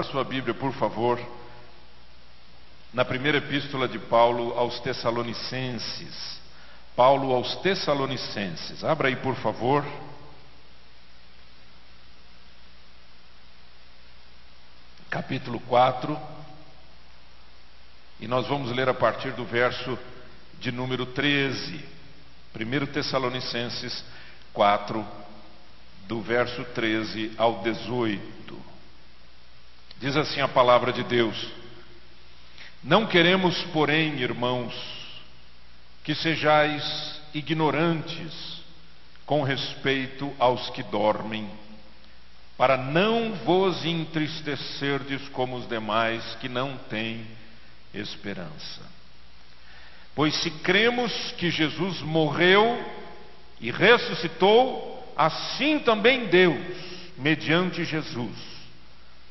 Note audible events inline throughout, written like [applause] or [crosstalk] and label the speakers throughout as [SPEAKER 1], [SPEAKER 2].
[SPEAKER 1] Abra sua Bíblia, por favor, na primeira epístola de Paulo aos Tessalonicenses. Paulo aos Tessalonicenses. Abra aí, por favor. Capítulo 4. E nós vamos ler a partir do verso de número 13. 1 Tessalonicenses 4, do verso 13 ao 18. Diz assim a palavra de Deus: Não queremos, porém, irmãos, que sejais ignorantes com respeito aos que dormem, para não vos entristecerdes como os demais que não têm esperança. Pois se cremos que Jesus morreu e ressuscitou, assim também Deus, mediante Jesus,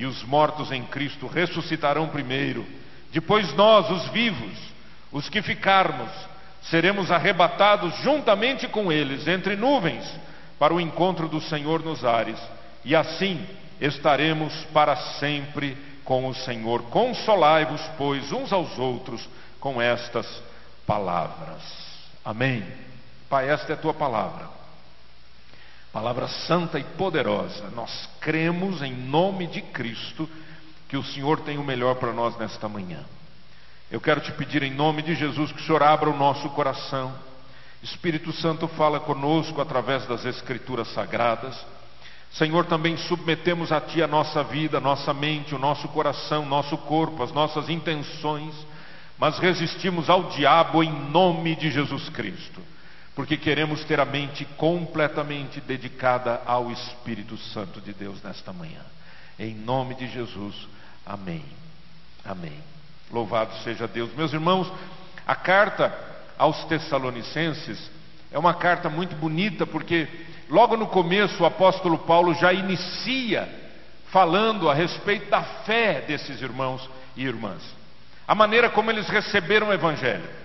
[SPEAKER 1] e os mortos em Cristo ressuscitarão primeiro. Depois nós, os vivos, os que ficarmos, seremos arrebatados juntamente com eles entre nuvens para o encontro do Senhor nos ares. E assim estaremos para sempre com o Senhor. Consolai-vos, pois, uns aos outros com estas palavras. Amém. Pai, esta é a tua palavra. Palavra santa e poderosa. Nós cremos em nome de Cristo que o Senhor tem o melhor para nós nesta manhã. Eu quero te pedir em nome de Jesus que o Senhor abra o nosso coração. Espírito Santo fala conosco através das Escrituras Sagradas. Senhor, também submetemos a Ti a nossa vida, a nossa mente, o nosso coração, nosso corpo, as nossas intenções, mas resistimos ao diabo em nome de Jesus Cristo porque queremos ter a mente completamente dedicada ao Espírito Santo de Deus nesta manhã. Em nome de Jesus, amém. Amém. Louvado seja Deus. Meus irmãos, a carta aos Tessalonicenses é uma carta muito bonita, porque logo no começo o apóstolo Paulo já inicia falando a respeito da fé desses irmãos e irmãs, a maneira como eles receberam o Evangelho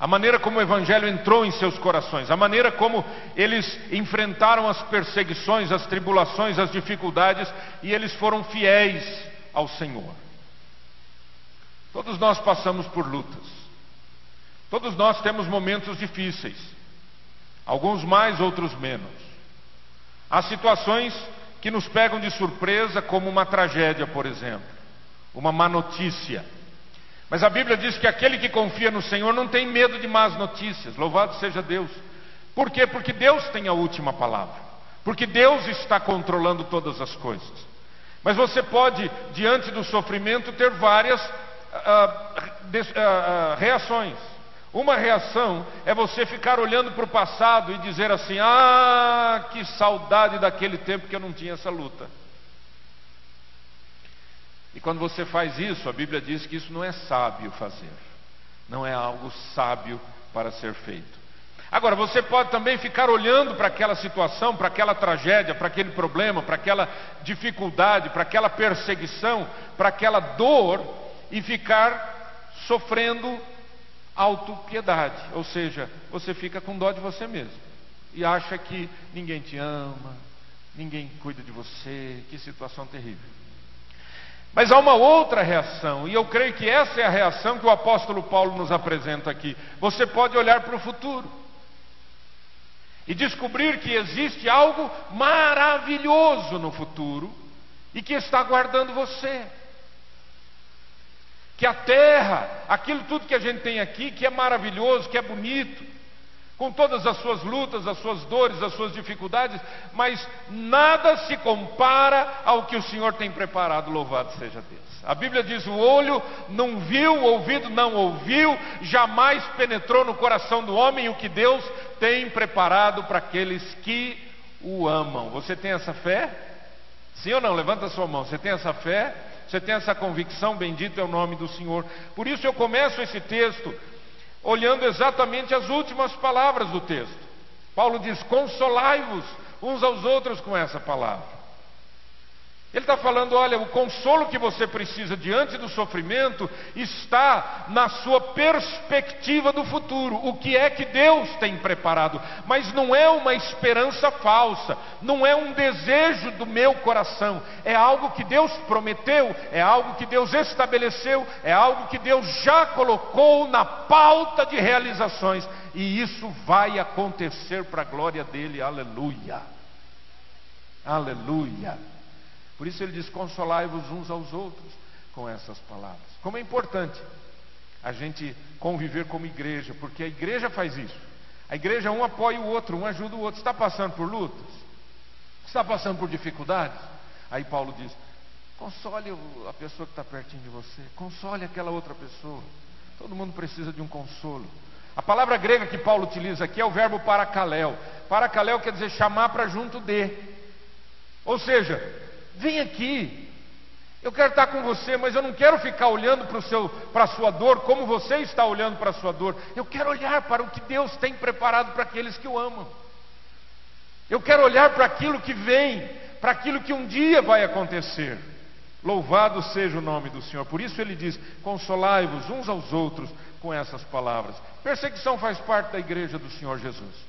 [SPEAKER 1] a maneira como o Evangelho entrou em seus corações, a maneira como eles enfrentaram as perseguições, as tribulações, as dificuldades e eles foram fiéis ao Senhor. Todos nós passamos por lutas, todos nós temos momentos difíceis, alguns mais, outros menos. Há situações que nos pegam de surpresa, como uma tragédia, por exemplo, uma má notícia mas a Bíblia diz que aquele que confia no Senhor não tem medo de más notícias. Louvado seja Deus. Por quê? Porque Deus tem a última palavra. Porque Deus está controlando todas as coisas. Mas você pode, diante do sofrimento, ter várias de, uh, uh, reações. Uma reação é você ficar olhando para o passado e dizer assim: Ah, que saudade daquele tempo que eu não tinha essa luta. E quando você faz isso, a Bíblia diz que isso não é sábio fazer, não é algo sábio para ser feito. Agora, você pode também ficar olhando para aquela situação, para aquela tragédia, para aquele problema, para aquela dificuldade, para aquela perseguição, para aquela dor e ficar sofrendo autopiedade, ou seja, você fica com dó de você mesmo e acha que ninguém te ama, ninguém cuida de você, que situação terrível. Mas há uma outra reação, e eu creio que essa é a reação que o apóstolo Paulo nos apresenta aqui. Você pode olhar para o futuro e descobrir que existe algo maravilhoso no futuro e que está aguardando você. Que a terra, aquilo tudo que a gente tem aqui, que é maravilhoso, que é bonito, com todas as suas lutas, as suas dores, as suas dificuldades, mas nada se compara ao que o Senhor tem preparado, louvado seja Deus. A Bíblia diz: o olho não viu, o ouvido não ouviu, jamais penetrou no coração do homem o que Deus tem preparado para aqueles que o amam. Você tem essa fé? Sim ou não? Levanta a sua mão. Você tem essa fé? Você tem essa convicção? Bendito é o nome do Senhor. Por isso eu começo esse texto olhando exatamente as últimas palavras do texto. Paulo diz: Consolai-vos uns aos outros com essa palavra. Ele está falando: olha, o consolo que você precisa diante do sofrimento está na sua perspectiva do futuro, o que é que Deus tem preparado, mas não é uma esperança falsa, não é um desejo do meu coração, é algo que Deus prometeu, é algo que Deus estabeleceu, é algo que Deus já colocou na pauta de realizações, e isso vai acontecer para a glória dele, aleluia, aleluia. Por isso ele diz: consolai-vos uns aos outros com essas palavras. Como é importante a gente conviver como igreja, porque a igreja faz isso. A igreja um apoia o outro, um ajuda o outro. Está passando por lutas? Está passando por dificuldades? Aí Paulo diz: console a pessoa que está pertinho de você, console aquela outra pessoa. Todo mundo precisa de um consolo. A palavra grega que Paulo utiliza aqui é o verbo paracaléu. Paracaléu quer dizer chamar para junto de. Ou seja, Vem aqui. Eu quero estar com você, mas eu não quero ficar olhando para a sua dor como você está olhando para a sua dor. Eu quero olhar para o que Deus tem preparado para aqueles que o amam. Eu quero olhar para aquilo que vem, para aquilo que um dia vai acontecer. Louvado seja o nome do Senhor. Por isso ele diz: Consolai-vos uns aos outros com essas palavras. Perseguição faz parte da igreja do Senhor Jesus.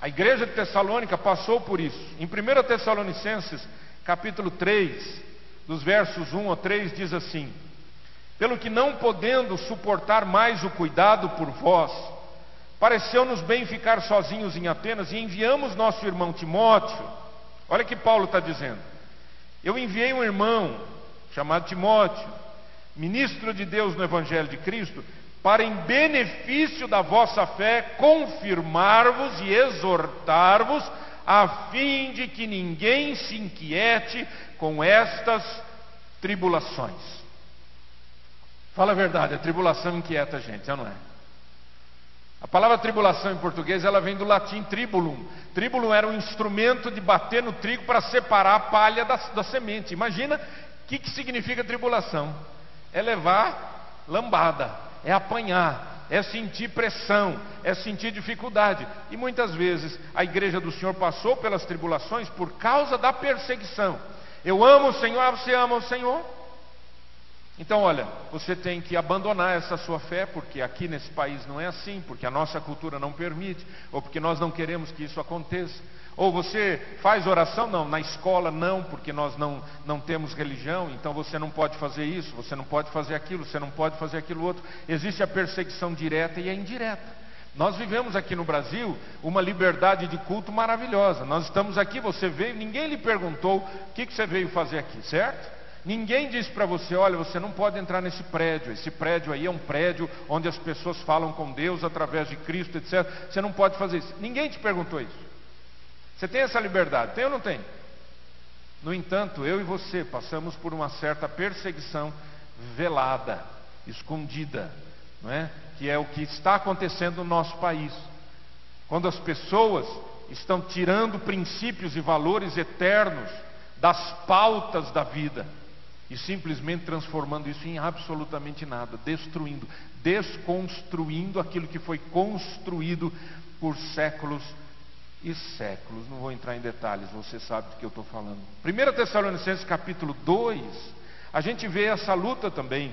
[SPEAKER 1] A igreja de Tessalônica passou por isso. Em 1 Tessalonicenses, capítulo 3, dos versos 1 a 3, diz assim: Pelo que não podendo suportar mais o cuidado por vós, pareceu-nos bem ficar sozinhos em Atenas e enviamos nosso irmão Timóteo. Olha que Paulo está dizendo. Eu enviei um irmão chamado Timóteo, ministro de Deus no Evangelho de Cristo, para em benefício da vossa fé confirmar-vos e exortar-vos, a fim de que ninguém se inquiete com estas tribulações. Fala a verdade, a tribulação inquieta a gente, não é? A palavra tribulação em português ela vem do latim tribulum. Tribulum era um instrumento de bater no trigo para separar a palha da, da semente. Imagina o que, que significa tribulação: é levar lambada, é apanhar, é sentir pressão, é sentir dificuldade. E muitas vezes a igreja do Senhor passou pelas tribulações por causa da perseguição. Eu amo o Senhor, ah, você ama o Senhor? Então, olha, você tem que abandonar essa sua fé, porque aqui nesse país não é assim, porque a nossa cultura não permite, ou porque nós não queremos que isso aconteça. Ou você faz oração? Não, na escola não, porque nós não, não temos religião, então você não pode fazer isso, você não pode fazer aquilo, você não pode fazer aquilo outro. Existe a perseguição direta e a indireta. Nós vivemos aqui no Brasil uma liberdade de culto maravilhosa. Nós estamos aqui, você veio, ninguém lhe perguntou o que, que você veio fazer aqui, certo? Ninguém disse para você, olha, você não pode entrar nesse prédio. Esse prédio aí é um prédio onde as pessoas falam com Deus através de Cristo, etc. Você não pode fazer isso. Ninguém te perguntou isso. Você tem essa liberdade, tem ou não tem? No entanto, eu e você passamos por uma certa perseguição velada, escondida, não é? que é o que está acontecendo no nosso país. Quando as pessoas estão tirando princípios e valores eternos das pautas da vida e simplesmente transformando isso em absolutamente nada, destruindo, desconstruindo aquilo que foi construído por séculos e séculos. Não vou entrar em detalhes, você sabe do que eu estou falando. 1 Tessalonicenses capítulo 2, a gente vê essa luta também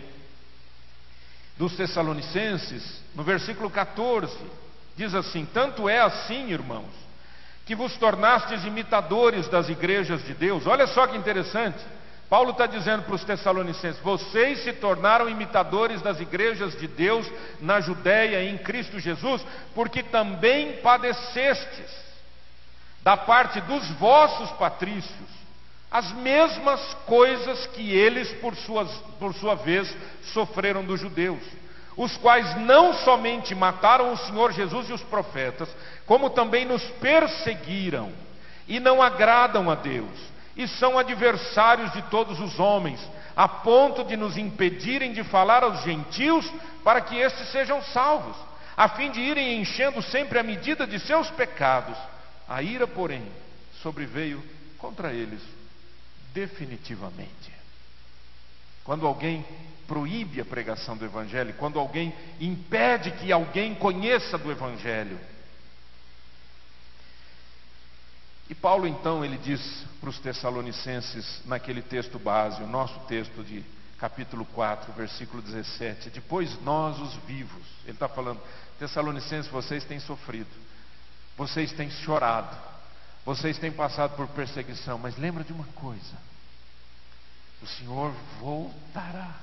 [SPEAKER 1] dos Tessalonicenses, no versículo 14, diz assim: Tanto é assim, irmãos, que vos tornastes imitadores das igrejas de Deus. Olha só que interessante. Paulo está dizendo para os Tessalonicenses: vocês se tornaram imitadores das igrejas de Deus na Judéia em Cristo Jesus, porque também padecestes da parte dos vossos patrícios, as mesmas coisas que eles, por, suas, por sua vez, sofreram dos judeus, os quais não somente mataram o Senhor Jesus e os profetas, como também nos perseguiram e não agradam a Deus, e são adversários de todos os homens, a ponto de nos impedirem de falar aos gentios para que estes sejam salvos, a fim de irem enchendo sempre a medida de seus pecados a ira, porém, sobreveio contra eles definitivamente. Quando alguém proíbe a pregação do Evangelho, quando alguém impede que alguém conheça do Evangelho. E Paulo então ele diz para os Tessalonicenses naquele texto base, o nosso texto de capítulo 4, versículo 17: Depois nós, os vivos, ele está falando, Tessalonicenses, vocês têm sofrido, vocês têm chorado, vocês têm passado por perseguição, mas lembra de uma coisa: o Senhor voltará,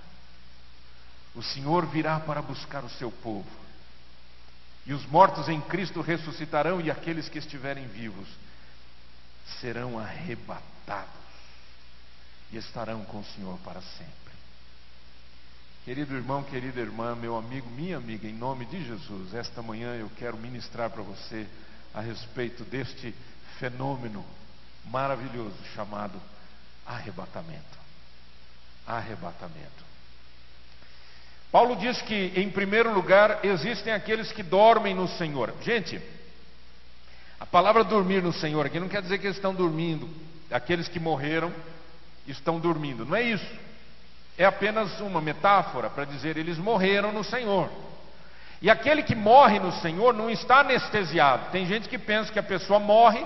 [SPEAKER 1] o Senhor virá para buscar o seu povo, e os mortos em Cristo ressuscitarão, e aqueles que estiverem vivos serão arrebatados e estarão com o Senhor para sempre. Querido irmão, querida irmã, meu amigo, minha amiga, em nome de Jesus, esta manhã eu quero ministrar para você a respeito deste fenômeno maravilhoso chamado arrebatamento. Arrebatamento. Paulo diz que, em primeiro lugar, existem aqueles que dormem no Senhor. Gente, a palavra dormir no Senhor aqui não quer dizer que eles estão dormindo, aqueles que morreram estão dormindo, não é isso é apenas uma metáfora para dizer eles morreram no Senhor. E aquele que morre no Senhor não está anestesiado. Tem gente que pensa que a pessoa morre,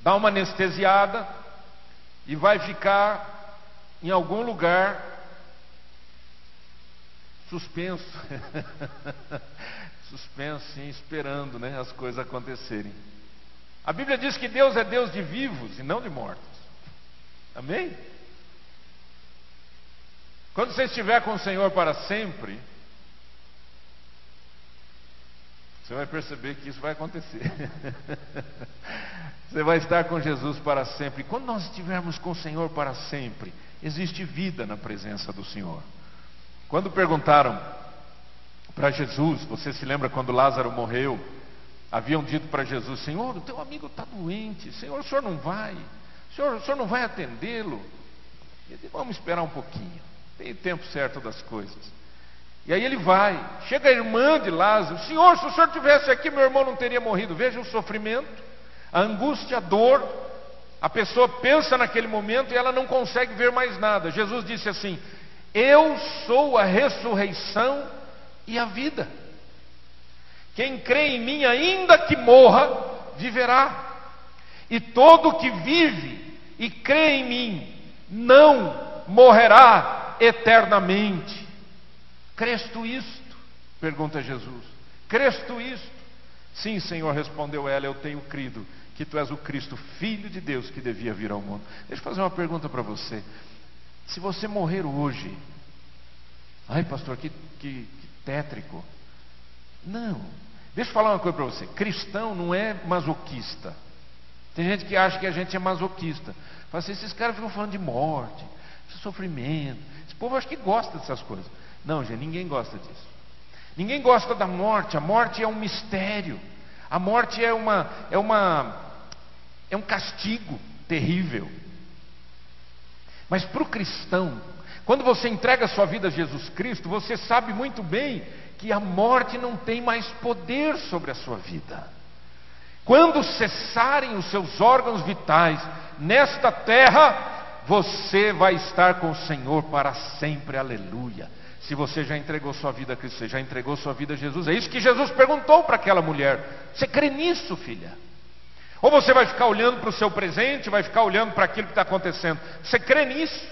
[SPEAKER 1] dá uma anestesiada e vai ficar em algum lugar suspenso. [laughs] suspenso, sim, esperando né, as coisas acontecerem. A Bíblia diz que Deus é Deus de vivos e não de mortos. Amém? Quando você estiver com o Senhor para sempre, você vai perceber que isso vai acontecer. [laughs] você vai estar com Jesus para sempre. Quando nós estivermos com o Senhor para sempre, existe vida na presença do Senhor. Quando perguntaram para Jesus, você se lembra quando Lázaro morreu? Haviam dito para Jesus: Senhor, o teu amigo está doente. Senhor, o senhor não vai. Senhor, o senhor não vai atendê-lo. Vamos esperar um pouquinho. Tem tempo certo das coisas. E aí ele vai, chega a irmã de Lázaro, Senhor, se o senhor tivesse aqui, meu irmão não teria morrido. Veja o sofrimento, a angústia, a dor. A pessoa pensa naquele momento e ela não consegue ver mais nada. Jesus disse assim: Eu sou a ressurreição e a vida. Quem crê em mim, ainda que morra, viverá. E todo que vive e crê em mim, não morrerá eternamente. Crês isto? Pergunta Jesus. Crês isto? Sim, Senhor, respondeu ela, eu tenho crido que tu és o Cristo, Filho de Deus, que devia vir ao mundo. Deixa eu fazer uma pergunta para você. Se você morrer hoje, ai pastor, que, que, que tétrico. Não. Deixa eu falar uma coisa para você. Cristão não é masoquista. Tem gente que acha que a gente é masoquista. Fala assim, esses caras ficam falando de morte, de sofrimento, esse povo acho que gosta dessas coisas. Não, gente, ninguém gosta disso. Ninguém gosta da morte. A morte é um mistério. A morte é uma é uma é um castigo terrível. Mas para o cristão, quando você entrega a sua vida a Jesus Cristo, você sabe muito bem que a morte não tem mais poder sobre a sua vida. Quando cessarem os seus órgãos vitais nesta terra, você vai estar com o Senhor para sempre, aleluia. Se você já entregou sua vida a Cristo, você já entregou sua vida a Jesus. É isso que Jesus perguntou para aquela mulher. Você crê nisso, filha? Ou você vai ficar olhando para o seu presente, vai ficar olhando para aquilo que está acontecendo? Você crê nisso?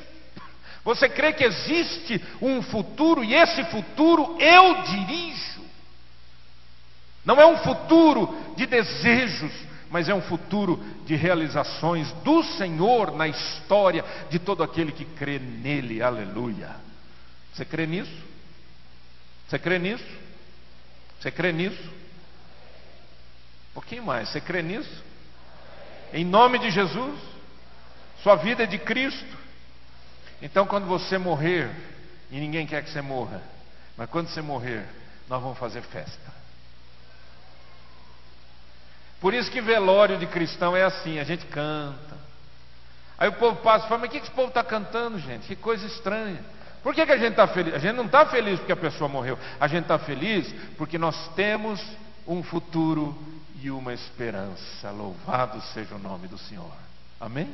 [SPEAKER 1] Você crê que existe um futuro e esse futuro eu dirijo? Não é um futuro de desejos, mas é um futuro de realizações do Senhor na história de todo aquele que crê nele. Aleluia. Você crê nisso? Você crê nisso? Você crê nisso? Um pouquinho mais. Você crê nisso? Em nome de Jesus? Sua vida é de Cristo. Então, quando você morrer, e ninguém quer que você morra, mas quando você morrer, nós vamos fazer festa. Por isso que velório de cristão é assim, a gente canta. Aí o povo passa e fala, mas o que esse povo está cantando, gente? Que coisa estranha. Por que, que a gente está feliz? A gente não está feliz porque a pessoa morreu. A gente está feliz porque nós temos um futuro e uma esperança. Louvado seja o nome do Senhor. Amém?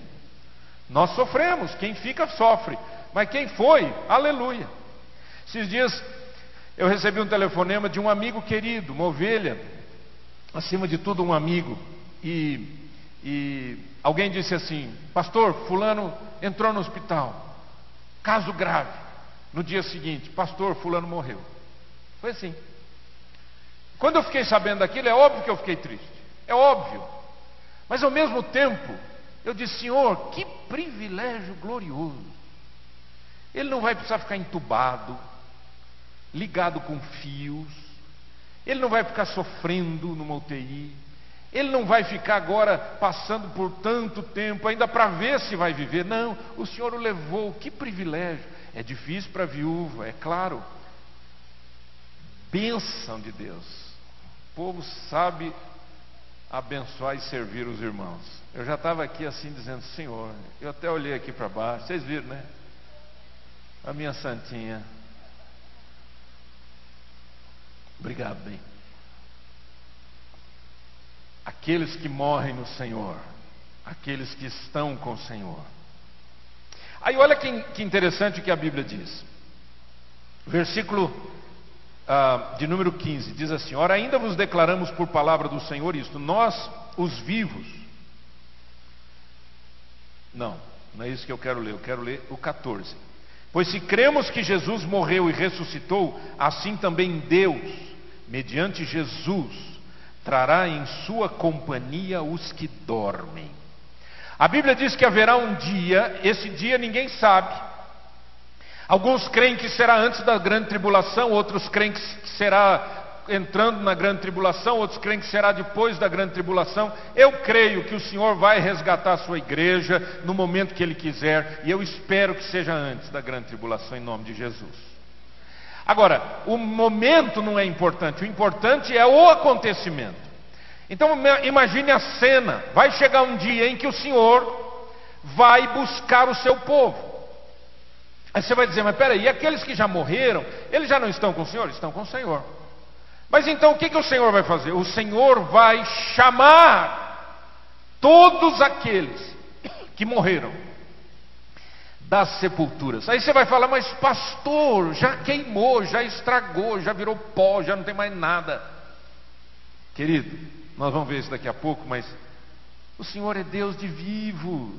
[SPEAKER 1] Nós sofremos, quem fica sofre, mas quem foi, aleluia. Esses dias eu recebi um telefonema de um amigo querido, uma ovelha, acima de tudo um amigo, e, e alguém disse assim: Pastor, Fulano entrou no hospital, caso grave. No dia seguinte, Pastor, Fulano morreu. Foi assim. Quando eu fiquei sabendo daquilo, é óbvio que eu fiquei triste, é óbvio, mas ao mesmo tempo, eu disse: Senhor, que privilégio glorioso. Ele não vai precisar ficar entubado, ligado com fios, ele não vai ficar sofrendo numa UTI, ele não vai ficar agora passando por tanto tempo ainda para ver se vai viver. Não, o Senhor o levou, que privilégio. É difícil para a viúva, é claro. Bênção de Deus. O povo sabe abençoar e servir os irmãos. Eu já estava aqui assim dizendo, Senhor, eu até olhei aqui para baixo, vocês viram, né? A minha santinha. Obrigado, bem. Aqueles que morrem no Senhor, aqueles que estão com o Senhor. Aí olha que, que interessante o que a Bíblia diz. Versículo uh, de número 15 diz assim: Ora, ainda vos declaramos por palavra do Senhor isto, nós, os vivos. Não, não é isso que eu quero ler, eu quero ler o 14. Pois se cremos que Jesus morreu e ressuscitou, assim também Deus, mediante Jesus, trará em sua companhia os que dormem. A Bíblia diz que haverá um dia, esse dia ninguém sabe. Alguns creem que será antes da grande tribulação, outros creem que será entrando na grande tribulação, outros creem que será depois da grande tribulação. Eu creio que o Senhor vai resgatar a sua igreja no momento que Ele quiser, e eu espero que seja antes da grande tribulação, em nome de Jesus. Agora, o momento não é importante, o importante é o acontecimento. Então imagine a cena: vai chegar um dia em que o Senhor vai buscar o seu povo. Aí você vai dizer, mas peraí, aqueles que já morreram, eles já não estão com o Senhor? Estão com o Senhor. Mas então o que, que o Senhor vai fazer? O Senhor vai chamar todos aqueles que morreram das sepulturas. Aí você vai falar, mas pastor, já queimou, já estragou, já virou pó, já não tem mais nada. Querido, nós vamos ver isso daqui a pouco, mas o Senhor é Deus de vivos.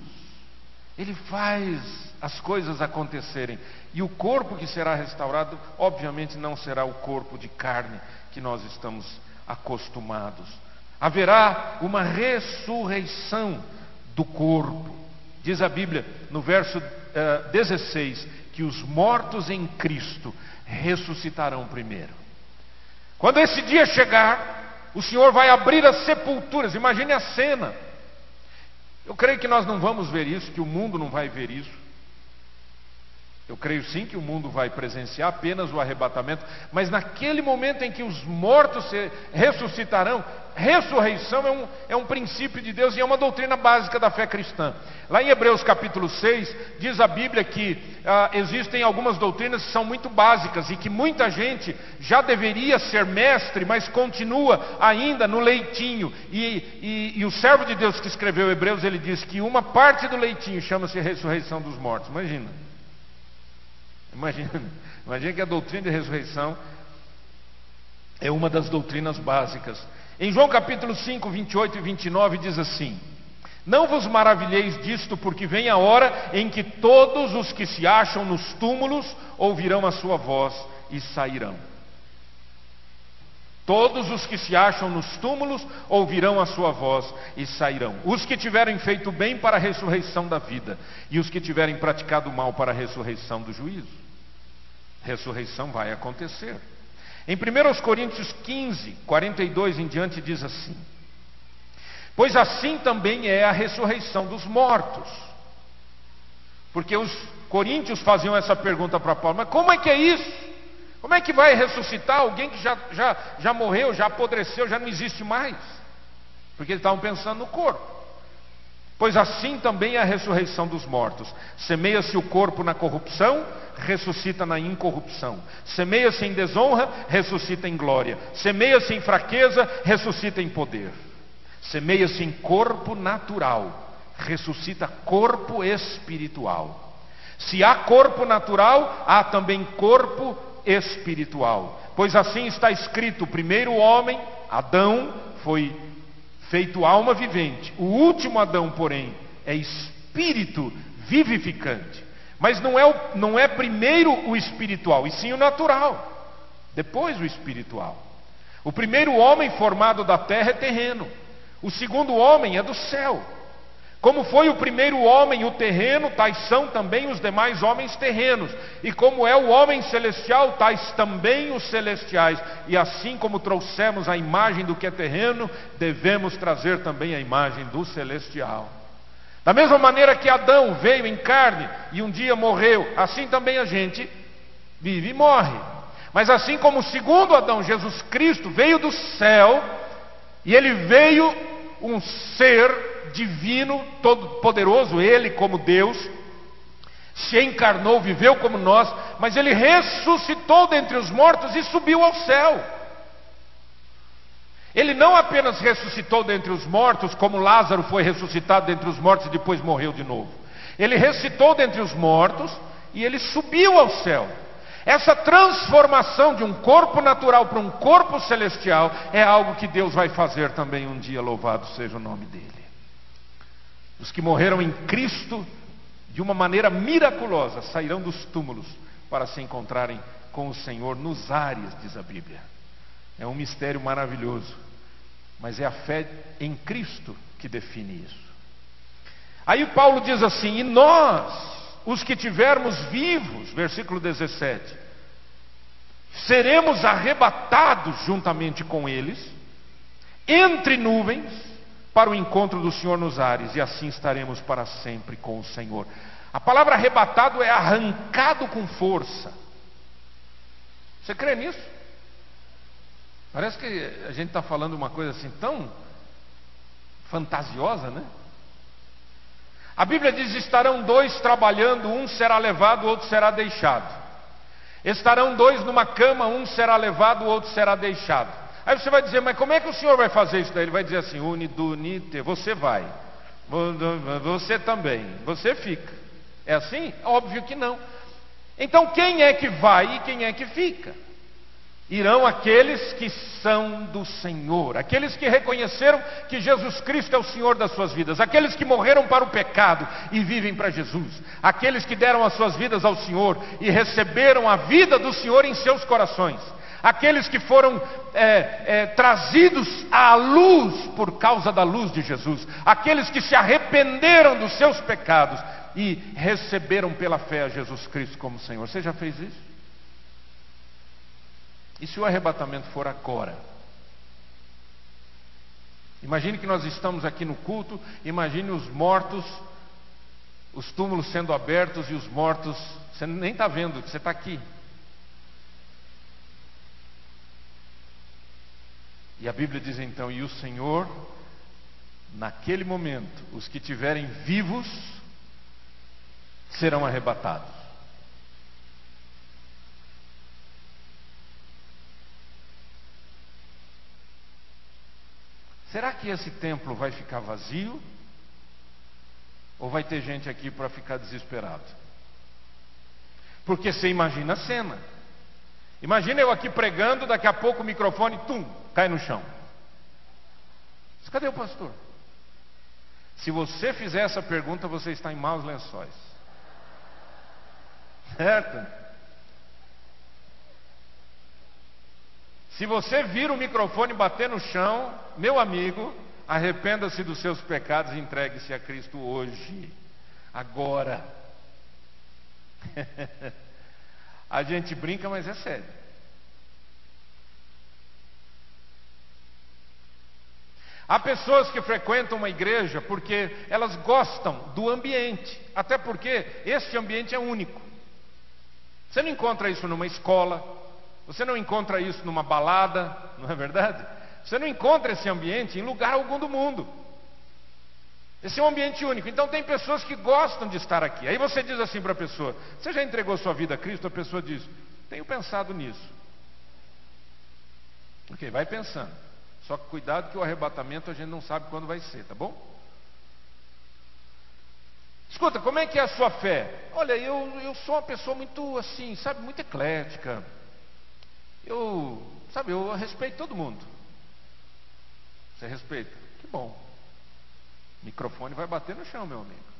[SPEAKER 1] Ele faz as coisas acontecerem. E o corpo que será restaurado, obviamente, não será o corpo de carne que nós estamos acostumados. Haverá uma ressurreição do corpo. Diz a Bíblia no verso 16 eh, que os mortos em Cristo ressuscitarão primeiro. Quando esse dia chegar, o Senhor vai abrir as sepulturas. Imagine a cena. Eu creio que nós não vamos ver isso, que o mundo não vai ver isso. Eu creio sim que o mundo vai presenciar apenas o arrebatamento, mas naquele momento em que os mortos se ressuscitarão, ressurreição é um, é um princípio de Deus e é uma doutrina básica da fé cristã. Lá em Hebreus capítulo 6, diz a Bíblia que ah, existem algumas doutrinas que são muito básicas e que muita gente já deveria ser mestre, mas continua ainda no leitinho. E, e, e o servo de Deus que escreveu Hebreus, ele diz que uma parte do leitinho chama-se ressurreição dos mortos. Imagina. Imagina, imagina que a doutrina de ressurreição é uma das doutrinas básicas. Em João capítulo 5, 28 e 29 diz assim: Não vos maravilheis disto, porque vem a hora em que todos os que se acham nos túmulos ouvirão a sua voz e sairão. Todos os que se acham nos túmulos ouvirão a sua voz e sairão. Os que tiverem feito bem para a ressurreição da vida, e os que tiverem praticado mal para a ressurreição do juízo ressurreição vai acontecer. Em 1 Coríntios 15, 42 em diante, diz assim: Pois assim também é a ressurreição dos mortos. Porque os coríntios faziam essa pergunta para Paulo: Mas como é que é isso? Como é que vai ressuscitar alguém que já, já, já morreu, já apodreceu, já não existe mais? Porque eles estavam pensando no corpo. Pois assim também é a ressurreição dos mortos. Semeia-se o corpo na corrupção, ressuscita na incorrupção. Semeia-se em desonra, ressuscita em glória. Semeia-se em fraqueza, ressuscita em poder. Semeia-se em corpo natural, ressuscita corpo espiritual. Se há corpo natural, há também corpo espiritual. Pois assim está escrito: o primeiro homem, Adão, foi feito alma vivente. O último Adão, porém, é espírito vivificante. Mas não é, o, não é primeiro o espiritual, e sim o natural. Depois o espiritual. O primeiro homem formado da terra é terreno. O segundo homem é do céu. Como foi o primeiro homem o terreno, tais são também os demais homens terrenos. E como é o homem celestial, tais também os celestiais. E assim como trouxemos a imagem do que é terreno, devemos trazer também a imagem do celestial. Da mesma maneira que Adão veio em carne e um dia morreu, assim também a gente vive e morre. Mas assim como o segundo Adão, Jesus Cristo, veio do céu, e ele veio um ser divino, todo-poderoso, ele como Deus, se encarnou, viveu como nós, mas ele ressuscitou dentre os mortos e subiu ao céu. Ele não apenas ressuscitou dentre os mortos, como Lázaro foi ressuscitado dentre os mortos e depois morreu de novo. Ele ressuscitou dentre os mortos e ele subiu ao céu. Essa transformação de um corpo natural para um corpo celestial é algo que Deus vai fazer também um dia, louvado seja o nome dele. Os que morreram em Cristo, de uma maneira miraculosa, sairão dos túmulos para se encontrarem com o Senhor nos ares, diz a Bíblia. É um mistério maravilhoso, mas é a fé em Cristo que define isso. Aí Paulo diz assim: E nós, os que tivermos vivos, versículo 17, seremos arrebatados juntamente com eles, entre nuvens, para o encontro do Senhor nos ares, e assim estaremos para sempre com o Senhor. A palavra arrebatado é arrancado com força. Você crê nisso? Parece que a gente está falando uma coisa assim tão fantasiosa, né? A Bíblia diz: estarão dois trabalhando, um será levado, o outro será deixado. Estarão dois numa cama, um será levado, o outro será deixado. Aí você vai dizer, mas como é que o senhor vai fazer isso daí? Ele vai dizer assim: unidunite, você vai, você também, você fica. É assim? Óbvio que não. Então quem é que vai e quem é que fica? Irão aqueles que são do Senhor, aqueles que reconheceram que Jesus Cristo é o Senhor das suas vidas, aqueles que morreram para o pecado e vivem para Jesus, aqueles que deram as suas vidas ao Senhor e receberam a vida do Senhor em seus corações aqueles que foram é, é, trazidos à luz por causa da luz de Jesus, aqueles que se arrependeram dos seus pecados e receberam pela fé a Jesus Cristo como Senhor. Você já fez isso? E se o arrebatamento for agora? Imagine que nós estamos aqui no culto, imagine os mortos, os túmulos sendo abertos e os mortos, você nem está vendo, você está aqui. E a Bíblia diz então: E o Senhor, naquele momento, os que tiverem vivos serão arrebatados. Será que esse templo vai ficar vazio? Ou vai ter gente aqui para ficar desesperado? Porque você imagina a cena. Imagina eu aqui pregando, daqui a pouco o microfone, tum, cai no chão. Cadê o pastor? Se você fizer essa pergunta, você está em maus lençóis. Certo? Se você vir o microfone bater no chão, meu amigo, arrependa-se dos seus pecados e entregue-se a Cristo hoje, agora. [laughs] A gente brinca, mas é sério. Há pessoas que frequentam uma igreja porque elas gostam do ambiente, até porque este ambiente é único. Você não encontra isso numa escola, você não encontra isso numa balada, [laughs] não é verdade? Você não encontra esse ambiente em lugar algum do mundo. Esse é um ambiente único. Então tem pessoas que gostam de estar aqui. Aí você diz assim para a pessoa: Você já entregou sua vida a Cristo? A pessoa diz: Tenho pensado nisso. Ok, vai pensando. Só que cuidado que o arrebatamento a gente não sabe quando vai ser, tá bom? Escuta, como é que é a sua fé? Olha, eu, eu sou uma pessoa muito assim, sabe, muito eclética. Eu, sabe, eu respeito todo mundo. Você respeita? Que bom. O microfone vai bater no chão, meu amigo.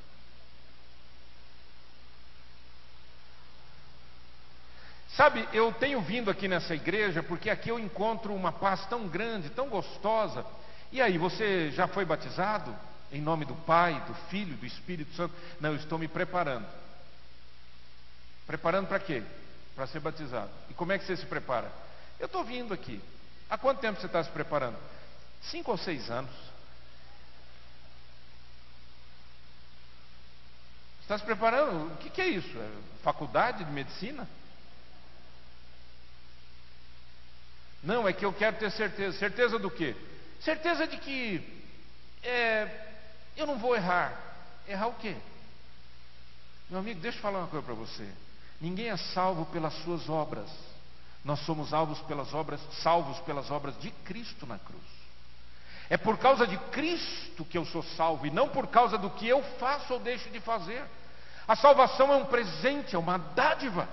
[SPEAKER 1] Sabe, eu tenho vindo aqui nessa igreja porque aqui eu encontro uma paz tão grande, tão gostosa. E aí, você já foi batizado? Em nome do Pai, do Filho, do Espírito Santo? Não, eu estou me preparando. Preparando para quê? Para ser batizado. E como é que você se prepara? Eu estou vindo aqui. Há quanto tempo você está se preparando? Cinco ou seis anos. Está se preparando? O que, é isso? É faculdade de medicina? Não, é que eu quero ter certeza. Certeza do quê? Certeza de que é, eu não vou errar. Errar o quê? Meu amigo, deixa eu falar uma coisa para você. Ninguém é salvo pelas suas obras. Nós somos salvos pelas obras, salvos pelas obras de Cristo na cruz. É por causa de Cristo que eu sou salvo e não por causa do que eu faço ou deixo de fazer. A salvação é um presente, é uma dádiva.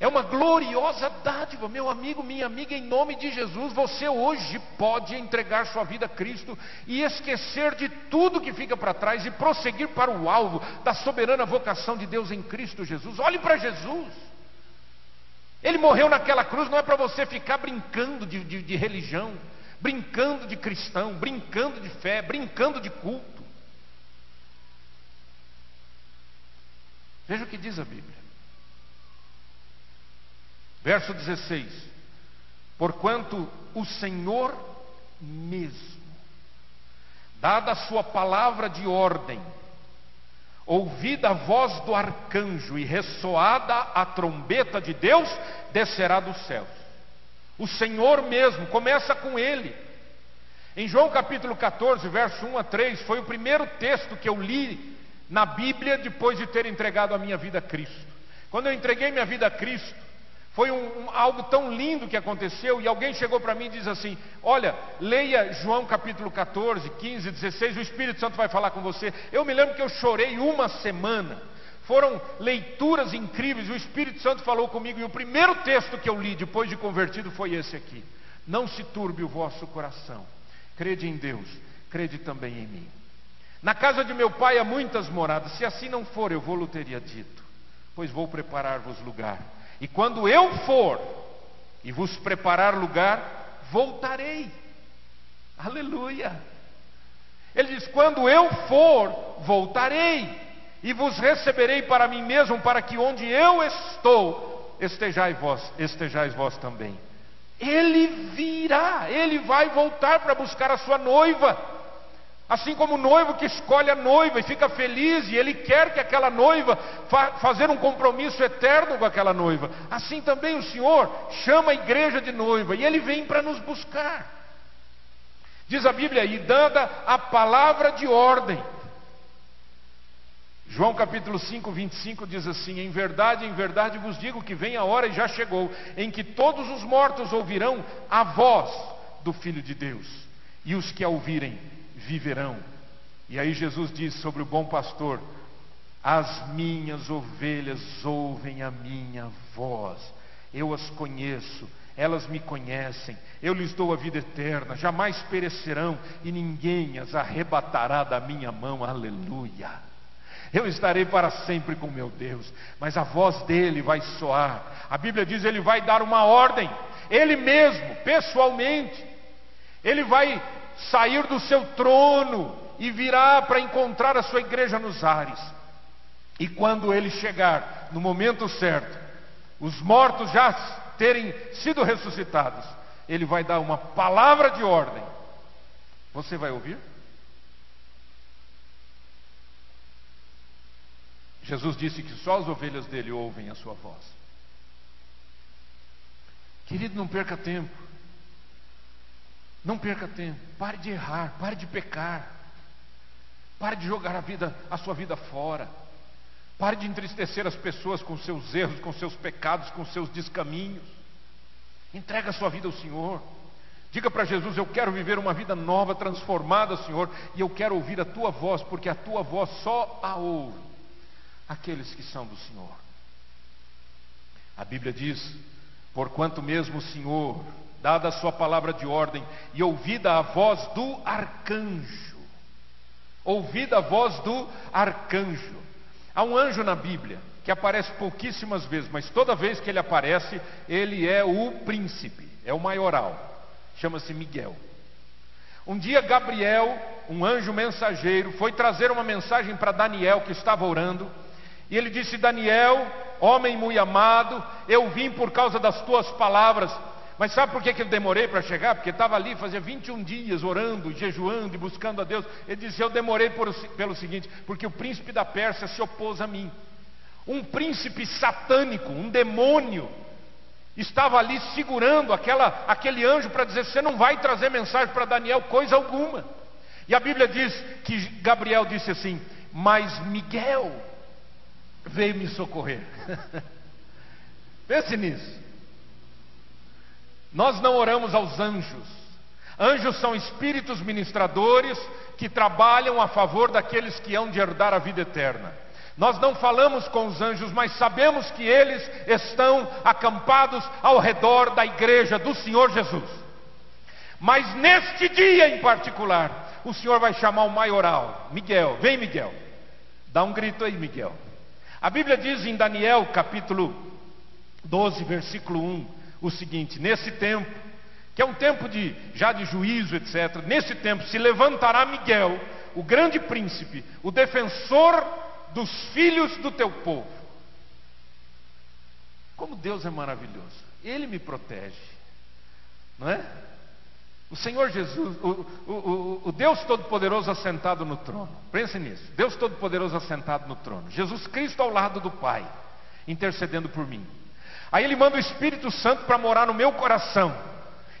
[SPEAKER 1] É uma gloriosa dádiva, meu amigo, minha amiga, em nome de Jesus, você hoje pode entregar sua vida a Cristo e esquecer de tudo que fica para trás e prosseguir para o alvo da soberana vocação de Deus em Cristo Jesus. Olhe para Jesus. Ele morreu naquela cruz, não é para você ficar brincando de, de, de religião, brincando de cristão, brincando de fé, brincando de culto. Veja o que diz a Bíblia. Verso 16: Porquanto o Senhor mesmo, dada a sua palavra de ordem, ouvida a voz do arcanjo e ressoada a trombeta de Deus, descerá dos céus. O Senhor mesmo, começa com ele. Em João capítulo 14, verso 1 a 3, foi o primeiro texto que eu li na Bíblia depois de ter entregado a minha vida a Cristo. Quando eu entreguei minha vida a Cristo, foi um, um, algo tão lindo que aconteceu e alguém chegou para mim e diz assim: Olha, leia João capítulo 14, 15, 16, o Espírito Santo vai falar com você. Eu me lembro que eu chorei uma semana. Foram leituras incríveis, o Espírito Santo falou comigo e o primeiro texto que eu li depois de convertido foi esse aqui: Não se turbe o vosso coração, crede em Deus, crede também em mim. Na casa de meu pai há muitas moradas, se assim não for, eu vou-lhe teria dito, pois vou preparar-vos lugar. E quando eu for e vos preparar lugar, voltarei. Aleluia. Ele diz: Quando eu for, voltarei e vos receberei para mim mesmo, para que onde eu estou, estejais vós, estejais vós também. Ele virá, ele vai voltar para buscar a sua noiva. Assim como o noivo que escolhe a noiva e fica feliz e ele quer que aquela noiva fa fazer um compromisso eterno com aquela noiva, assim também o Senhor chama a igreja de noiva e ele vem para nos buscar. Diz a Bíblia aí, dada a palavra de ordem. João capítulo 5, 25 diz assim: Em verdade, em verdade vos digo que vem a hora e já chegou, em que todos os mortos ouvirão a voz do Filho de Deus, e os que a ouvirem viverão. E aí Jesus diz sobre o bom pastor: As minhas ovelhas ouvem a minha voz, eu as conheço, elas me conhecem, eu lhes dou a vida eterna, jamais perecerão e ninguém as arrebatará da minha mão, aleluia. Eu estarei para sempre com meu Deus, mas a voz dele vai soar. A Bíblia diz: ele vai dar uma ordem, ele mesmo, pessoalmente, ele vai sair do seu trono e virá para encontrar a sua igreja nos ares. E quando ele chegar no momento certo, os mortos já terem sido ressuscitados, ele vai dar uma palavra de ordem. Você vai ouvir? Jesus disse que só as ovelhas dele ouvem a sua voz. Querido, não perca tempo. Não perca tempo, pare de errar, pare de pecar. Pare de jogar a vida, a sua vida fora. Pare de entristecer as pessoas com seus erros, com seus pecados, com seus descaminhos. Entrega a sua vida ao Senhor. Diga para Jesus: Eu quero viver uma vida nova, transformada, Senhor, e eu quero ouvir a tua voz, porque a tua voz só a ouve aqueles que são do Senhor. A Bíblia diz: Porquanto mesmo o Senhor, dada a sua palavra de ordem e ouvida a voz do arcanjo, ouvida a voz do arcanjo. Há um anjo na Bíblia que aparece pouquíssimas vezes, mas toda vez que ele aparece, ele é o príncipe, é o maioral chama-se Miguel. Um dia Gabriel, um anjo mensageiro, foi trazer uma mensagem para Daniel que estava orando, e ele disse: Daniel, homem muito amado, eu vim por causa das tuas palavras. Mas sabe por que, que eu demorei para chegar? Porque estava ali, fazia 21 dias orando, jejuando e buscando a Deus. Ele disse: Eu demorei por, pelo seguinte, porque o príncipe da Pérsia se opôs a mim. Um príncipe satânico, um demônio, estava ali segurando aquela, aquele anjo para dizer: Você não vai trazer mensagem para Daniel, coisa alguma. E a Bíblia diz que Gabriel disse assim: Mas Miguel veio me socorrer. [laughs] Pense nisso. Nós não oramos aos anjos. Anjos são espíritos ministradores que trabalham a favor daqueles que hão de herdar a vida eterna. Nós não falamos com os anjos, mas sabemos que eles estão acampados ao redor da igreja do Senhor Jesus. Mas neste dia em particular, o Senhor vai chamar o maioral, Miguel. Vem, Miguel. Dá um grito aí, Miguel. A Bíblia diz em Daniel, capítulo 12, versículo 1, o seguinte: Nesse tempo, que é um tempo de já de juízo, etc. Nesse tempo se levantará Miguel, o grande príncipe, o defensor dos filhos do teu povo. Como Deus é maravilhoso, Ele me protege, não é? O Senhor Jesus, o, o, o, Deus Todo-Poderoso assentado no trono, pense nisso, Deus Todo-Poderoso assentado no trono, Jesus Cristo ao lado do Pai, intercedendo por mim. Aí Ele manda o Espírito Santo para morar no meu coração.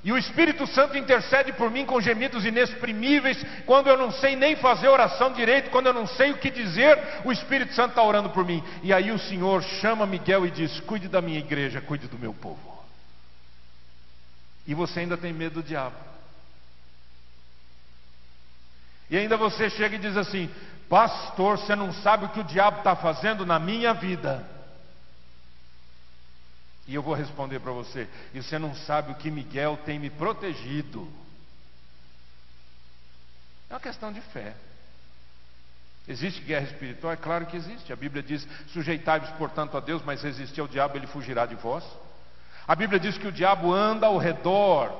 [SPEAKER 1] E o Espírito Santo intercede por mim com gemidos inexprimíveis, quando eu não sei nem fazer oração direito, quando eu não sei o que dizer, o Espírito Santo está orando por mim. E aí o Senhor chama Miguel e diz: Cuide da minha igreja, cuide do meu povo. E você ainda tem medo do diabo. E ainda você chega e diz assim: Pastor, você não sabe o que o diabo está fazendo na minha vida. E eu vou responder para você: e você não sabe o que Miguel tem me protegido. É uma questão de fé. Existe guerra espiritual? É claro que existe. A Bíblia diz: sujeitai-vos, portanto, a Deus, mas resistir ao diabo, ele fugirá de vós. A Bíblia diz que o diabo anda ao redor,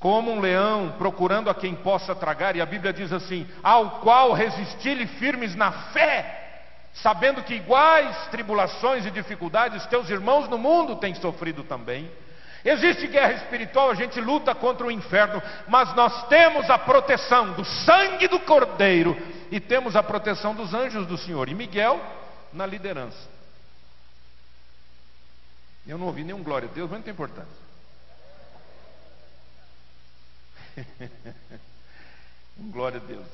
[SPEAKER 1] como um leão, procurando a quem possa tragar, e a Bíblia diz assim: ao qual resistir-lhe firmes na fé sabendo que iguais tribulações e dificuldades teus irmãos no mundo têm sofrido também. Existe guerra espiritual, a gente luta contra o inferno, mas nós temos a proteção do sangue do Cordeiro e temos a proteção dos anjos do Senhor. E Miguel na liderança. Eu não ouvi nenhum glória a Deus, mas não tem importância. [laughs] glória a Deus.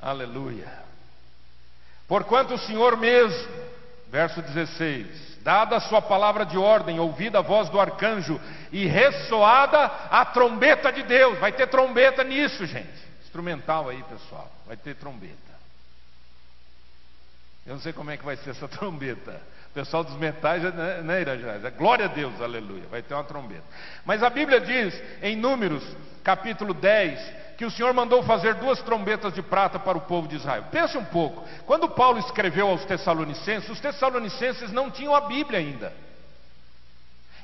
[SPEAKER 1] Aleluia. Porquanto o Senhor mesmo, verso 16, dada a sua palavra de ordem, ouvida a voz do arcanjo e ressoada a trombeta de Deus, vai ter trombeta nisso, gente. Instrumental aí, pessoal, vai ter trombeta. Eu não sei como é que vai ser essa [laughs] trombeta. O pessoal dos metais, né, né Irajás? É glória a Deus, aleluia. Vai ter uma trombeta. Mas a Bíblia diz, em Números, capítulo 10, que o Senhor mandou fazer duas trombetas de prata para o povo de Israel. Pense um pouco, quando Paulo escreveu aos Tessalonicenses, os Tessalonicenses não tinham a Bíblia ainda.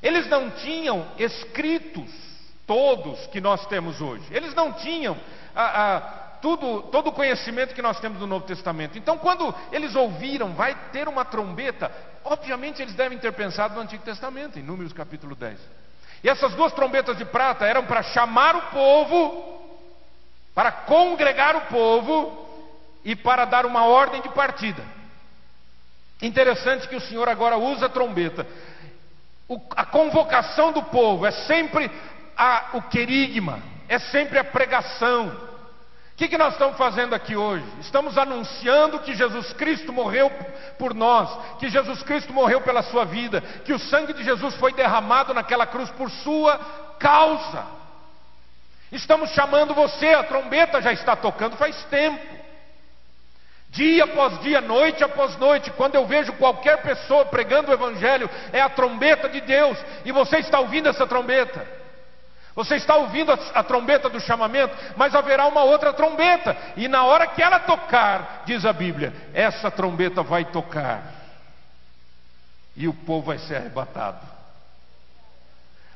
[SPEAKER 1] Eles não tinham escritos todos que nós temos hoje. Eles não tinham a, a, tudo, todo o conhecimento que nós temos do Novo Testamento. Então, quando eles ouviram, vai ter uma trombeta, obviamente eles devem ter pensado no Antigo Testamento, em Números capítulo 10. E essas duas trombetas de prata eram para chamar o povo para congregar o povo e para dar uma ordem de partida. Interessante que o Senhor agora usa a trombeta. O, a convocação do povo é sempre a, o querigma, é sempre a pregação. O que, que nós estamos fazendo aqui hoje? Estamos anunciando que Jesus Cristo morreu por nós, que Jesus Cristo morreu pela sua vida, que o sangue de Jesus foi derramado naquela cruz por sua causa. Estamos chamando você, a trombeta já está tocando faz tempo. Dia após dia, noite após noite, quando eu vejo qualquer pessoa pregando o Evangelho, é a trombeta de Deus, e você está ouvindo essa trombeta. Você está ouvindo a, a, trombeta do chamamento, mas haverá uma outra trombeta, e na hora que ela tocar, diz a Bíblia, essa trombeta vai tocar, e o povo vai ser arrebatado,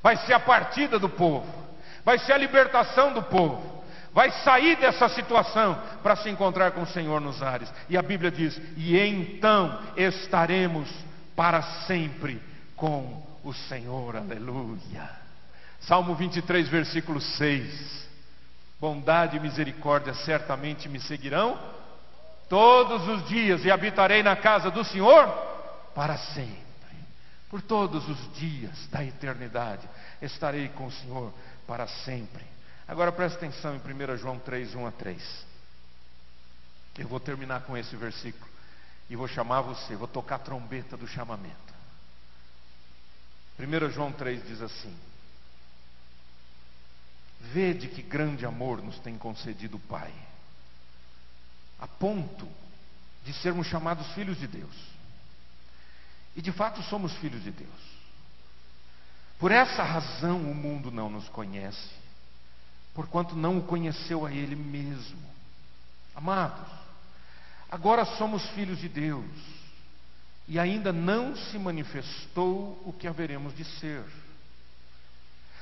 [SPEAKER 1] vai ser a partida do povo, vai ser a libertação do povo vai sair dessa situação para se encontrar com o Senhor nos ares. E a Bíblia diz: e então estaremos para sempre com o Senhor. Aleluia. Salmo 23, versículo 6. Bondade e misericórdia certamente me seguirão todos os dias e habitarei na casa do Senhor para sempre. Por todos os dias da eternidade estarei com o Senhor para sempre. Agora presta atenção em 1 João 3, 1 a 3. Eu vou terminar com esse versículo. E vou chamar você, vou tocar a trombeta do chamamento. 1 João 3 diz assim: Vede que grande amor nos tem concedido o Pai, a ponto de sermos chamados filhos de Deus. E de fato somos filhos de Deus. Por essa razão o mundo não nos conhece, porquanto não o conheceu a Ele mesmo. Amados, agora somos filhos de Deus, e ainda não se manifestou o que haveremos de ser.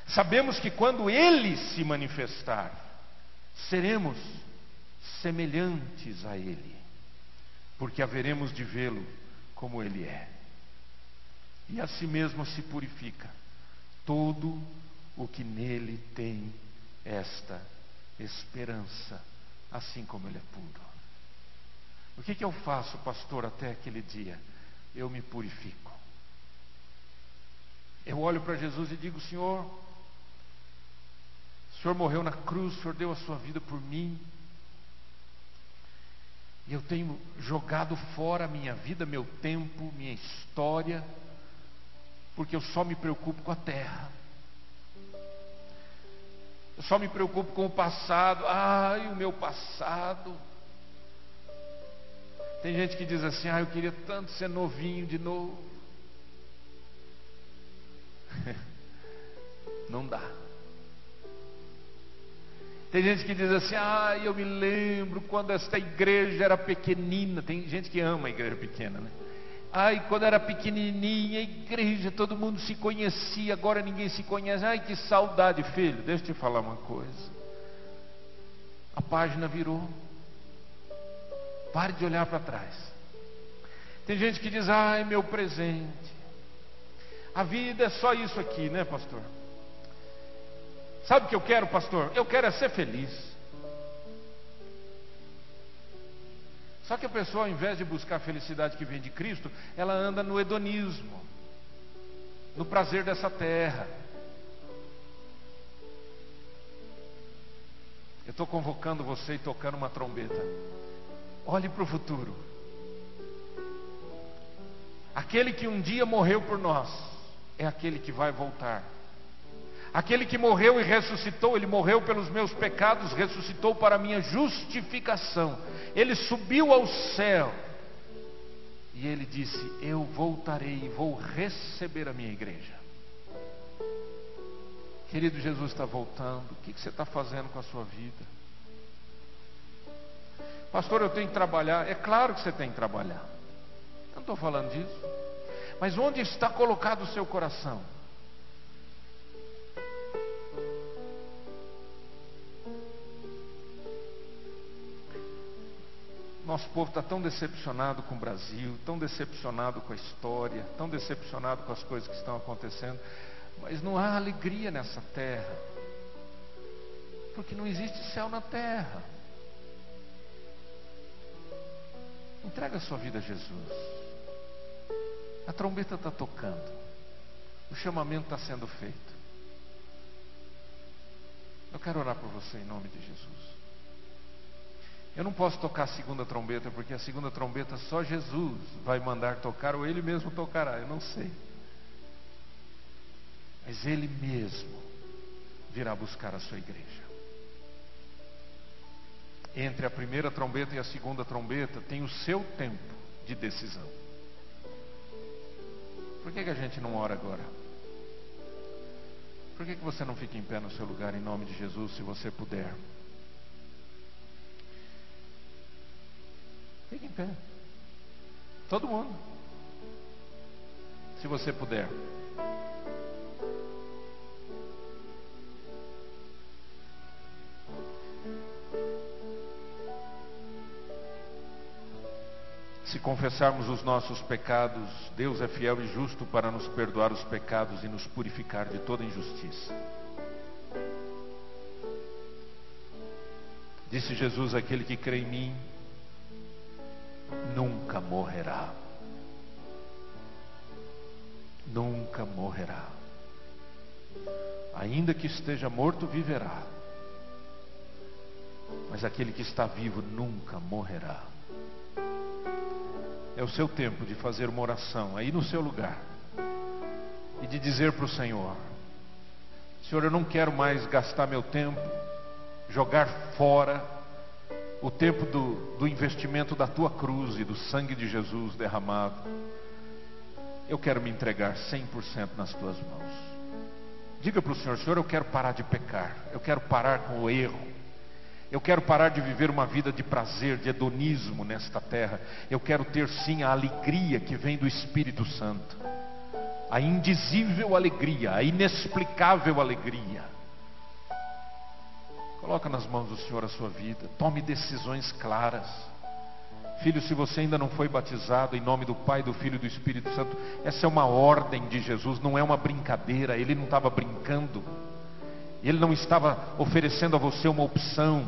[SPEAKER 1] Sabemos que quando Ele se manifestar, seremos semelhantes a Ele, porque haveremos de vê-lo como Ele é. E a si mesmo se purifica todo o que nele tem esta esperança, assim como Ele é puro. O que, que eu faço, pastor, até aquele dia? Eu me purifico. Eu olho para Jesus e digo: Senhor, o Senhor morreu na cruz, o Senhor deu a sua vida por mim. E eu tenho jogado fora a minha vida, meu tempo, minha história, porque eu só me preocupo com a terra. Eu só me preocupo com o passado. Ai, o meu passado. Tem gente que diz assim: Ah, eu queria tanto ser novinho de novo. [laughs] Não dá. Tem gente que diz assim: Ah, eu me lembro quando esta igreja era pequenina. Tem gente que ama a igreja pequena, né? Ai, quando era pequenininha, igreja, todo mundo se conhecia, agora ninguém se conhece. Ai, que saudade, filho. Deixa eu te falar uma coisa. A página virou. Pare de olhar para trás. Tem gente que diz: ai, meu presente. A vida é só isso aqui, né, pastor? Sabe o que eu quero, pastor? Eu quero é ser feliz. Só que a pessoa, ao invés de buscar a felicidade que vem de Cristo, ela anda no hedonismo, no prazer dessa terra. Eu estou convocando você e tocando uma trombeta. Olhe para o futuro. Aquele que um dia morreu por nós é aquele que vai voltar. Aquele que morreu e ressuscitou, ele morreu pelos meus pecados, ressuscitou para a minha justificação. Ele subiu ao céu. E ele disse: Eu voltarei e vou receber a minha igreja. Querido, Jesus está voltando. O que você está fazendo com a sua vida? Pastor, eu tenho que trabalhar. É claro que você tem que trabalhar. Eu não estou falando disso. Mas onde está colocado o seu coração? Nosso povo está tão decepcionado com o Brasil, tão decepcionado com a história, tão decepcionado com as coisas que estão acontecendo, mas não há alegria nessa terra, porque não existe céu na terra. Entrega a sua vida a Jesus. A trombeta está tocando, o chamamento está sendo feito. Eu quero orar por você em nome de Jesus. Eu não posso tocar a segunda trombeta, porque a segunda trombeta só Jesus vai mandar tocar, ou Ele mesmo tocará, eu não sei. Mas Ele mesmo virá buscar a sua igreja. Entre a primeira trombeta e a segunda trombeta tem o seu tempo de decisão. Por que, que a gente não ora agora? Por que, que você não fica em pé no seu lugar em nome de Jesus, se você puder? Fique em pé. Todo mundo. Se você puder. Se confessarmos os nossos pecados, Deus é fiel e justo para nos perdoar os pecados e nos purificar de toda injustiça. Disse Jesus: Aquele que crê em mim, nunca morrerá. Nunca morrerá. Ainda que esteja morto, viverá. Mas aquele que está vivo nunca morrerá. É o seu tempo de fazer uma oração aí no seu lugar e de dizer para o Senhor: Senhor, eu não quero mais gastar meu tempo, jogar fora o tempo do, do investimento da tua cruz e do sangue de Jesus derramado. Eu quero me entregar 100% nas tuas mãos. Diga para o Senhor: Senhor, eu quero parar de pecar, eu quero parar com o erro. Eu quero parar de viver uma vida de prazer, de hedonismo nesta terra. Eu quero ter sim a alegria que vem do Espírito Santo. A indizível alegria, a inexplicável alegria. Coloca nas mãos do Senhor a sua vida. Tome decisões claras. Filho, se você ainda não foi batizado em nome do Pai, do Filho e do Espírito Santo, essa é uma ordem de Jesus, não é uma brincadeira. Ele não estava brincando. Ele não estava oferecendo a você uma opção.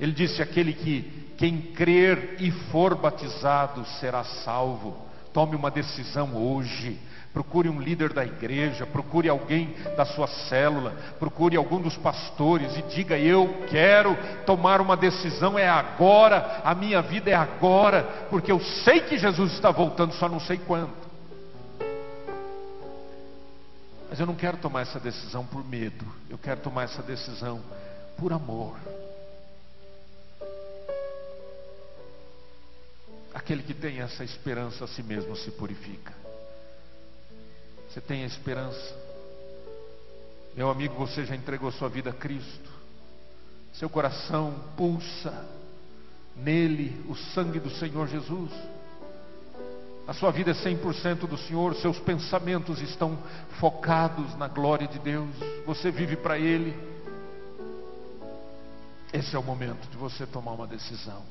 [SPEAKER 1] Ele disse: aquele que quem crer e for batizado será salvo. Tome uma decisão hoje. Procure um líder da igreja, procure alguém da sua célula, procure algum dos pastores e diga: Eu quero tomar uma decisão, é agora, a minha vida é agora, porque eu sei que Jesus está voltando, só não sei quando. Mas eu não quero tomar essa decisão por medo, eu quero tomar essa decisão por amor. Aquele que tem essa esperança a si mesmo se purifica. Você tem a esperança? Meu amigo, você já entregou sua vida a Cristo. Seu coração pulsa nele o sangue do Senhor Jesus. A sua vida é 100% do Senhor, seus pensamentos estão focados na glória de Deus, você vive para Ele. Esse é o momento de você tomar uma decisão.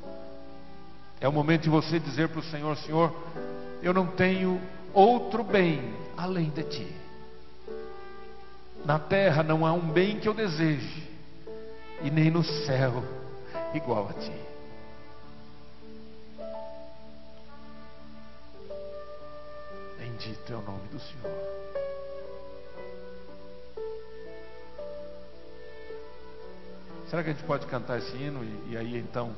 [SPEAKER 1] É o momento de você dizer para o Senhor: Senhor, eu não tenho outro bem além de Ti. Na terra não há um bem que eu deseje, e nem no céu igual a Ti. Bendito é o nome do Senhor. Será que a gente pode cantar esse hino e, e aí então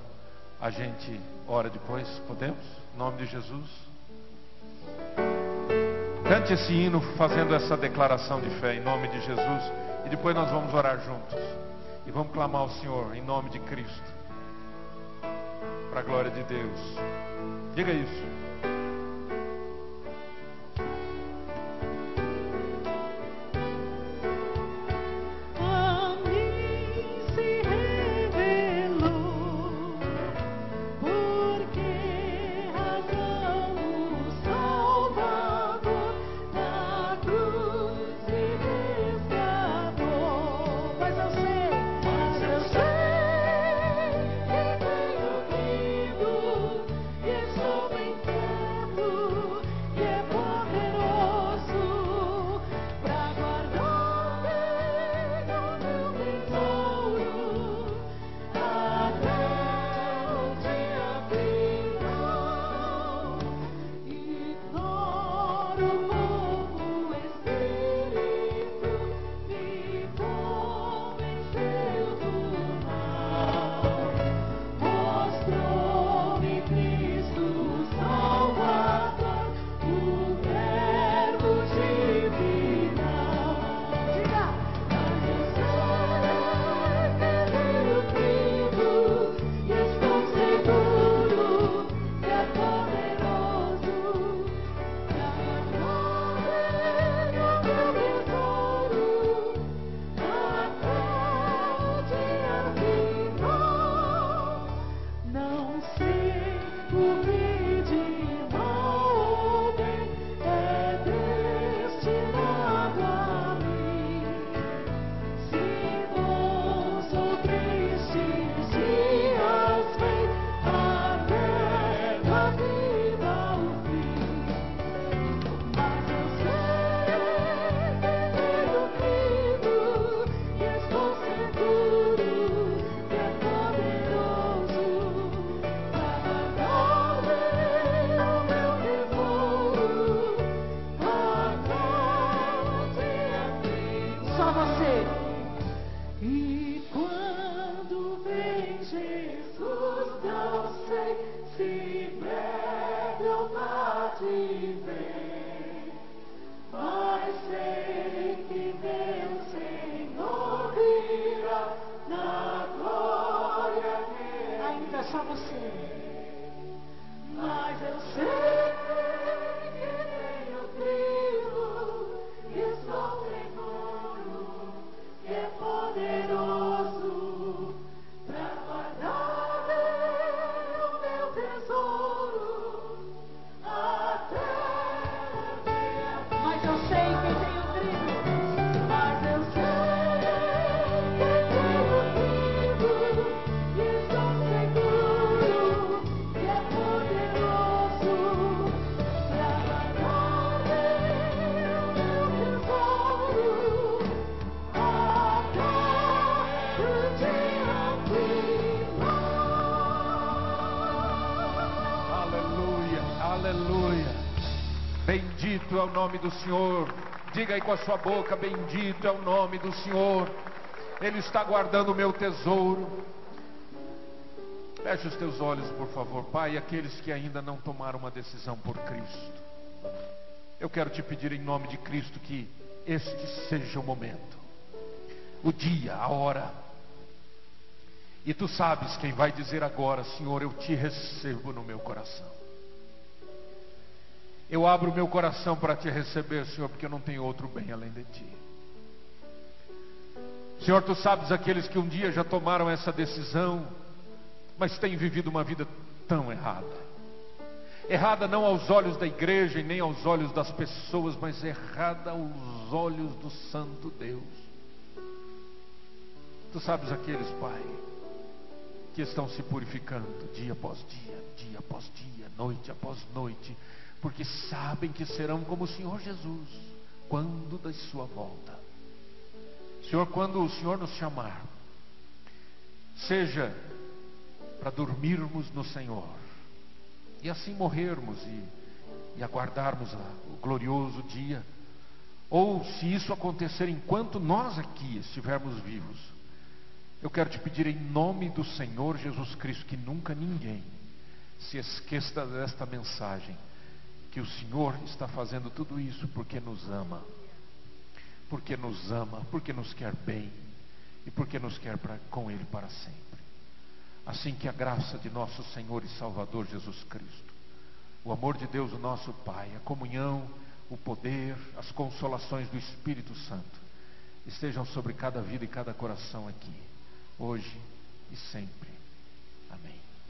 [SPEAKER 1] a gente ora depois? Podemos? Em nome de Jesus. Cante esse hino fazendo essa declaração de fé em nome de Jesus e depois nós vamos orar juntos e vamos clamar ao Senhor em nome de Cristo para a glória de Deus. Diga isso. see. Nome do Senhor. Diga aí com a sua boca: Bendito é o nome do Senhor. Ele está guardando o meu tesouro. Feche os teus olhos, por favor, Pai, aqueles que ainda não tomaram uma decisão por Cristo. Eu quero te pedir em nome de Cristo que este seja o momento, o dia, a hora. E tu sabes quem vai dizer agora, Senhor, eu te recebo no meu coração. Eu abro meu coração para te receber, Senhor, porque eu não tenho outro bem além de ti. Senhor, tu sabes aqueles que um dia já tomaram essa decisão, mas têm vivido uma vida tão errada. Errada não aos olhos da igreja e nem aos olhos das pessoas, mas errada aos olhos do Santo Deus. Tu sabes aqueles, Pai, que estão se purificando dia após dia, dia após dia, noite após noite, porque sabem que serão como o Senhor Jesus, quando da sua volta. Senhor, quando o Senhor nos chamar, seja para dormirmos no Senhor e assim morrermos e, e aguardarmos a, o glorioso dia, ou se isso acontecer enquanto nós aqui estivermos vivos, eu quero te pedir em nome do Senhor Jesus Cristo que nunca ninguém se esqueça desta mensagem que o Senhor está fazendo tudo isso porque nos ama. Porque nos ama, porque nos quer bem e porque nos quer pra, com Ele para sempre. Assim que a graça de nosso Senhor e Salvador Jesus Cristo, o amor de Deus, o nosso Pai, a comunhão, o poder, as consolações do Espírito Santo estejam sobre cada vida e cada coração aqui, hoje e sempre.